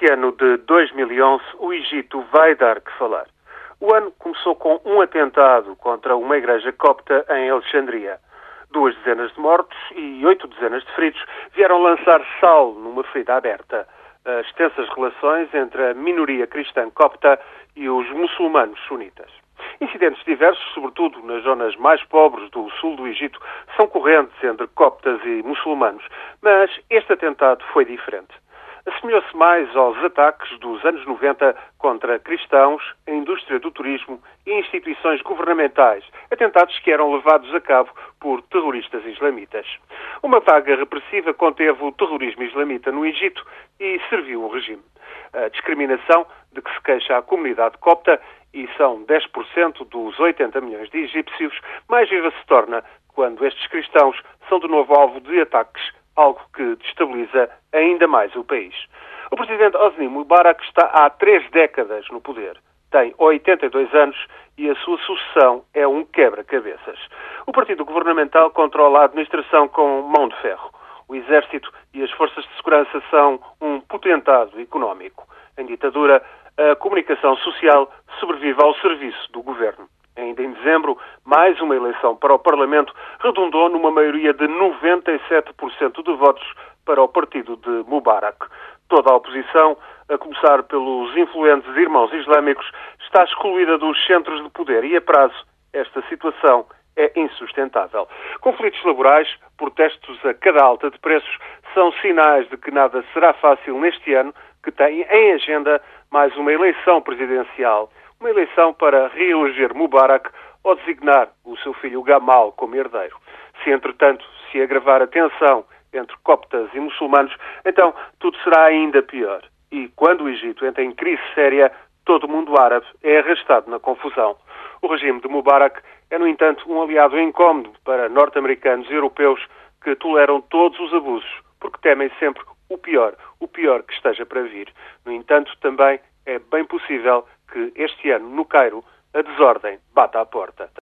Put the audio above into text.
Neste ano de 2011, o Egito vai dar que falar. O ano começou com um atentado contra uma igreja copta em Alexandria. Duas dezenas de mortos e oito dezenas de feridos vieram lançar sal numa ferida aberta. As tensas relações entre a minoria cristã copta e os muçulmanos sunitas. Incidentes diversos, sobretudo nas zonas mais pobres do sul do Egito, são correntes entre coptas e muçulmanos, mas este atentado foi diferente assemelhou-se mais aos ataques dos anos 90 contra cristãos, a indústria do turismo e instituições governamentais, atentados que eram levados a cabo por terroristas islamitas. Uma vaga repressiva conteve o terrorismo islamita no Egito e serviu o regime. A discriminação de que se queixa a comunidade copta, e são 10% dos 80 milhões de egípcios, mais viva se torna quando estes cristãos são de novo alvo de ataques algo que destabiliza ainda mais o país. O presidente Hosni Mubarak está há três décadas no poder. Tem 82 anos e a sua sucessão é um quebra-cabeças. O partido governamental controla a administração com mão de ferro. O exército e as forças de segurança são um potentado económico. Em ditadura, a comunicação social sobrevive ao serviço do governo. Ainda em dezembro, mais uma eleição para o Parlamento redundou numa maioria de 97% de votos para o partido de Mubarak. Toda a oposição, a começar pelos influentes irmãos islâmicos, está excluída dos centros de poder e, a prazo, esta situação é insustentável. Conflitos laborais, protestos a cada alta de preços, são sinais de que nada será fácil neste ano, que tem em agenda mais uma eleição presidencial uma eleição para reeleger Mubarak ou designar o seu filho Gamal como herdeiro. Se, entretanto, se agravar a tensão entre coptas e muçulmanos, então tudo será ainda pior. E quando o Egito entra em crise séria, todo o mundo árabe é arrastado na confusão. O regime de Mubarak é, no entanto, um aliado incómodo para norte-americanos e europeus que toleram todos os abusos, porque temem sempre o pior, o pior que esteja para vir. No entanto, também é bem possível que este ano, no Cairo, a desordem bata à porta.